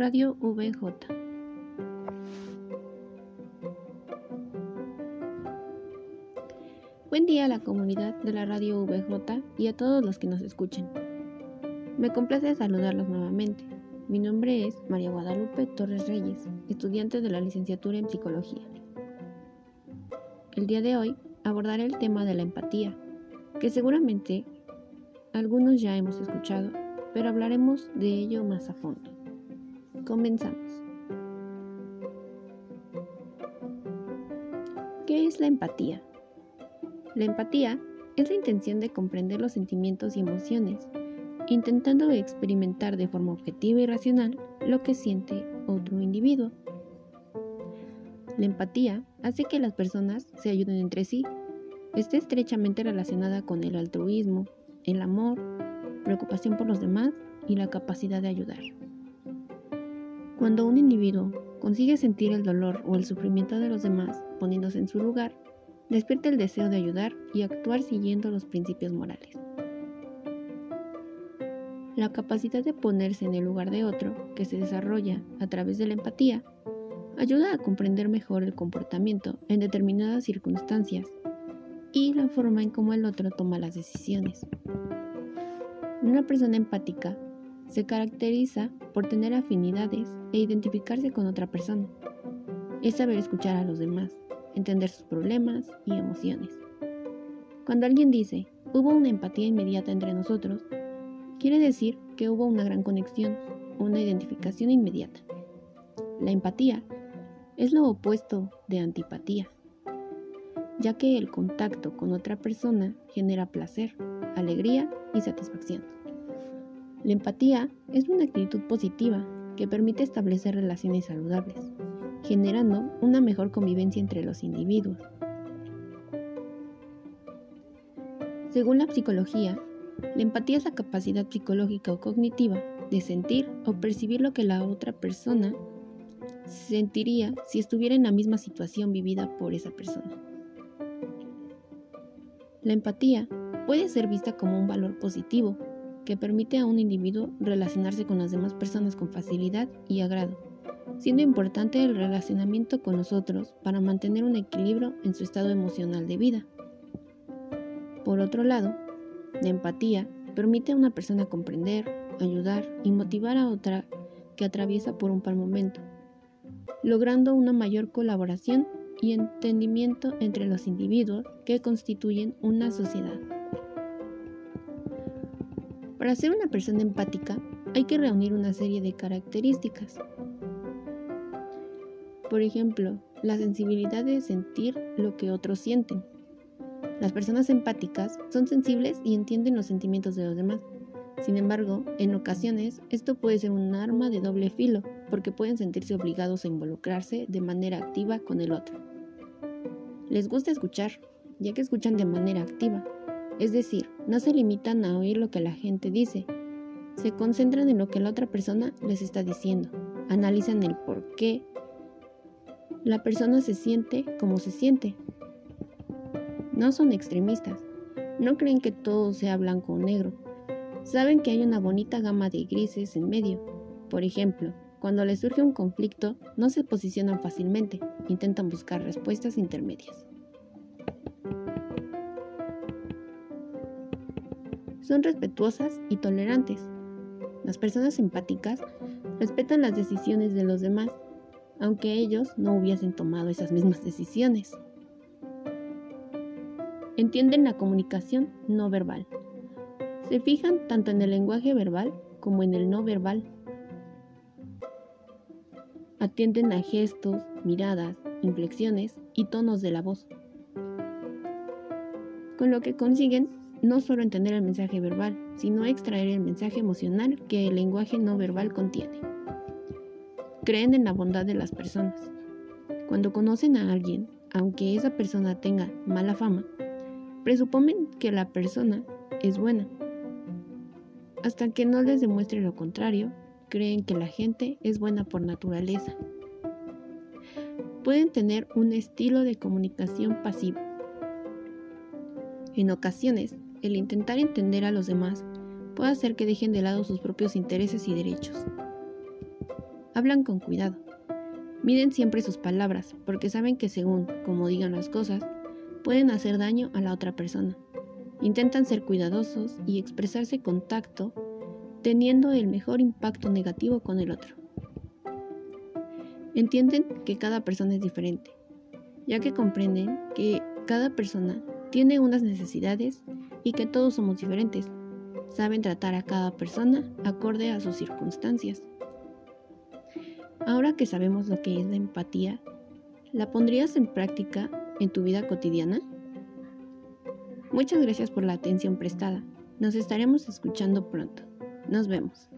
Radio VJ. Buen día a la comunidad de la Radio VJ y a todos los que nos escuchen. Me complace saludarlos nuevamente. Mi nombre es María Guadalupe Torres Reyes, estudiante de la licenciatura en Psicología. El día de hoy abordaré el tema de la empatía, que seguramente algunos ya hemos escuchado, pero hablaremos de ello más a fondo. Comenzamos. ¿Qué es la empatía? La empatía es la intención de comprender los sentimientos y emociones, intentando experimentar de forma objetiva y racional lo que siente otro individuo. La empatía hace que las personas se ayuden entre sí. Está estrechamente relacionada con el altruismo, el amor, preocupación por los demás y la capacidad de ayudar. Cuando un individuo consigue sentir el dolor o el sufrimiento de los demás poniéndose en su lugar, despierta el deseo de ayudar y actuar siguiendo los principios morales. La capacidad de ponerse en el lugar de otro, que se desarrolla a través de la empatía, ayuda a comprender mejor el comportamiento en determinadas circunstancias y la forma en cómo el otro toma las decisiones. Una persona empática se caracteriza por tener afinidades e identificarse con otra persona. Es saber escuchar a los demás, entender sus problemas y emociones. Cuando alguien dice, hubo una empatía inmediata entre nosotros, quiere decir que hubo una gran conexión, una identificación inmediata. La empatía es lo opuesto de antipatía, ya que el contacto con otra persona genera placer, alegría y satisfacción. La empatía es una actitud positiva que permite establecer relaciones saludables, generando una mejor convivencia entre los individuos. Según la psicología, la empatía es la capacidad psicológica o cognitiva de sentir o percibir lo que la otra persona sentiría si estuviera en la misma situación vivida por esa persona. La empatía puede ser vista como un valor positivo que permite a un individuo relacionarse con las demás personas con facilidad y agrado, siendo importante el relacionamiento con los otros para mantener un equilibrio en su estado emocional de vida. Por otro lado, la empatía permite a una persona comprender, ayudar y motivar a otra que atraviesa por un mal momento, logrando una mayor colaboración y entendimiento entre los individuos que constituyen una sociedad. Para ser una persona empática hay que reunir una serie de características. Por ejemplo, la sensibilidad de sentir lo que otros sienten. Las personas empáticas son sensibles y entienden los sentimientos de los demás. Sin embargo, en ocasiones esto puede ser un arma de doble filo porque pueden sentirse obligados a involucrarse de manera activa con el otro. Les gusta escuchar, ya que escuchan de manera activa, es decir, no se limitan a oír lo que la gente dice, se concentran en lo que la otra persona les está diciendo, analizan el por qué la persona se siente como se siente. No son extremistas, no creen que todo sea blanco o negro, saben que hay una bonita gama de grises en medio. Por ejemplo, cuando les surge un conflicto, no se posicionan fácilmente, intentan buscar respuestas intermedias. Son respetuosas y tolerantes. Las personas empáticas respetan las decisiones de los demás, aunque ellos no hubiesen tomado esas mismas decisiones. Entienden la comunicación no verbal. Se fijan tanto en el lenguaje verbal como en el no verbal. Atienden a gestos, miradas, inflexiones y tonos de la voz. Con lo que consiguen no solo entender el mensaje verbal, sino extraer el mensaje emocional que el lenguaje no verbal contiene. Creen en la bondad de las personas. Cuando conocen a alguien, aunque esa persona tenga mala fama, presuponen que la persona es buena. Hasta que no les demuestre lo contrario, creen que la gente es buena por naturaleza. Pueden tener un estilo de comunicación pasivo. En ocasiones, el intentar entender a los demás puede hacer que dejen de lado sus propios intereses y derechos. hablan con cuidado. Miden siempre sus palabras porque saben que según como digan las cosas, pueden hacer daño a la otra persona. Intentan ser cuidadosos y expresarse con tacto, teniendo el mejor impacto negativo con el otro. Entienden que cada persona es diferente, ya que comprenden que cada persona tiene unas necesidades y que todos somos diferentes. Saben tratar a cada persona acorde a sus circunstancias. Ahora que sabemos lo que es la empatía, ¿la pondrías en práctica en tu vida cotidiana? Muchas gracias por la atención prestada. Nos estaremos escuchando pronto. Nos vemos.